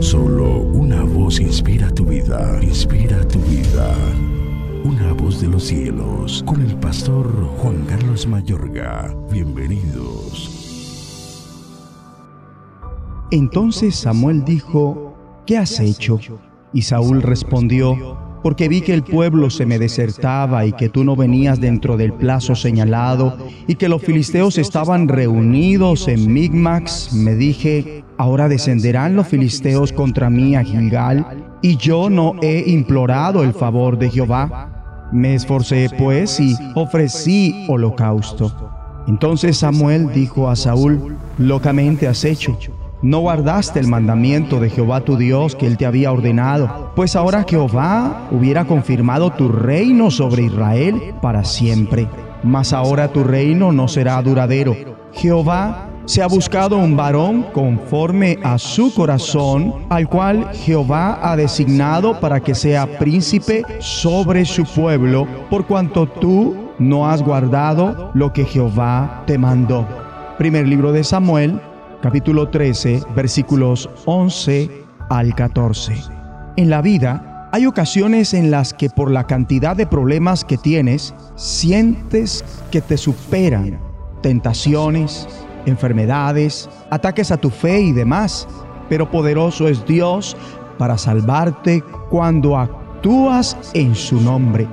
Solo una voz inspira tu vida, inspira tu vida. Una voz de los cielos, con el pastor Juan Carlos Mayorga. Bienvenidos. Entonces Samuel dijo, ¿qué has hecho? Y Saúl respondió, porque vi que el pueblo se me desertaba y que tú no venías dentro del plazo señalado y que los filisteos estaban reunidos en Migmax, me dije, ahora descenderán los filisteos contra mí a Gilgal y yo no he implorado el favor de Jehová. Me esforcé pues y ofrecí holocausto. Entonces Samuel dijo a Saúl, locamente has hecho no guardaste el mandamiento de Jehová tu Dios que él te había ordenado, pues ahora Jehová hubiera confirmado tu reino sobre Israel para siempre. Mas ahora tu reino no será duradero. Jehová se ha buscado un varón conforme a su corazón, al cual Jehová ha designado para que sea príncipe sobre su pueblo, por cuanto tú no has guardado lo que Jehová te mandó. Primer libro de Samuel, capítulo 13, versículos 11 al 14. En la vida hay ocasiones en las que por la cantidad de problemas que tienes, sientes que te superan tentaciones, enfermedades, ataques a tu fe y demás. Pero poderoso es Dios para salvarte cuando actúas en su nombre.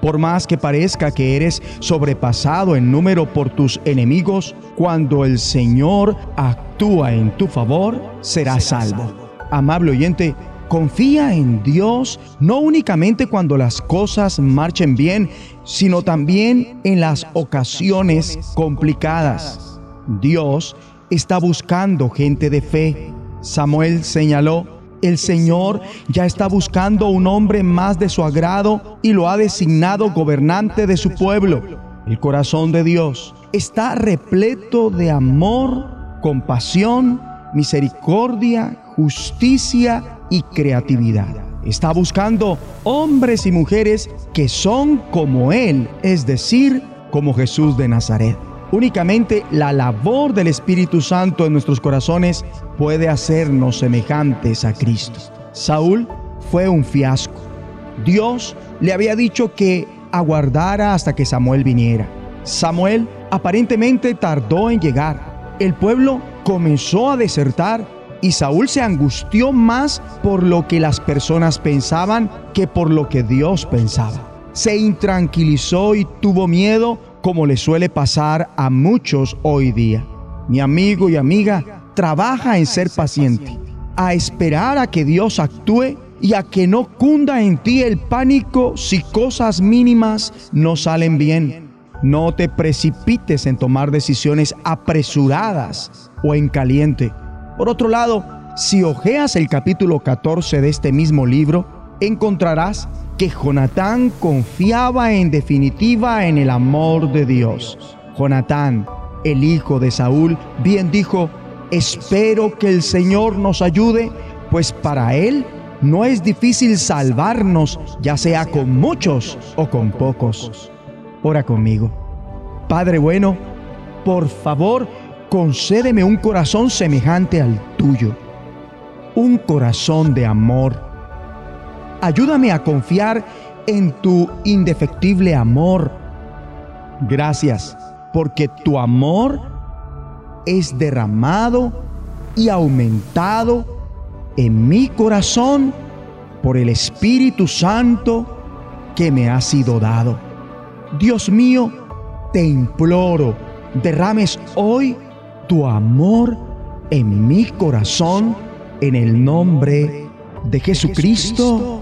Por más que parezca que eres sobrepasado en número por tus enemigos, cuando el Señor actúa en tu favor, serás salvo. Amable oyente, confía en Dios no únicamente cuando las cosas marchen bien, sino también en las ocasiones complicadas. Dios está buscando gente de fe. Samuel señaló, el Señor ya está buscando un hombre más de su agrado y lo ha designado gobernante de su pueblo. El corazón de Dios está repleto de amor, compasión, misericordia, justicia y creatividad. Está buscando hombres y mujeres que son como Él, es decir, como Jesús de Nazaret. Únicamente la labor del Espíritu Santo en nuestros corazones puede hacernos semejantes a Cristo. Saúl fue un fiasco. Dios le había dicho que aguardara hasta que Samuel viniera. Samuel aparentemente tardó en llegar. El pueblo comenzó a desertar y Saúl se angustió más por lo que las personas pensaban que por lo que Dios pensaba. Se intranquilizó y tuvo miedo como le suele pasar a muchos hoy día. Mi amigo y amiga, trabaja en ser paciente, a esperar a que Dios actúe y a que no cunda en ti el pánico si cosas mínimas no salen bien. No te precipites en tomar decisiones apresuradas o en caliente. Por otro lado, si ojeas el capítulo 14 de este mismo libro, encontrarás que Jonatán confiaba en definitiva en el amor de Dios. Jonatán, el hijo de Saúl, bien dijo, espero que el Señor nos ayude, pues para Él no es difícil salvarnos, ya sea con muchos o con pocos. Ora conmigo. Padre bueno, por favor, concédeme un corazón semejante al tuyo, un corazón de amor Ayúdame a confiar en tu indefectible amor. Gracias, porque tu amor es derramado y aumentado en mi corazón por el Espíritu Santo que me ha sido dado. Dios mío, te imploro, derrames hoy tu amor en mi corazón en el nombre de Jesucristo.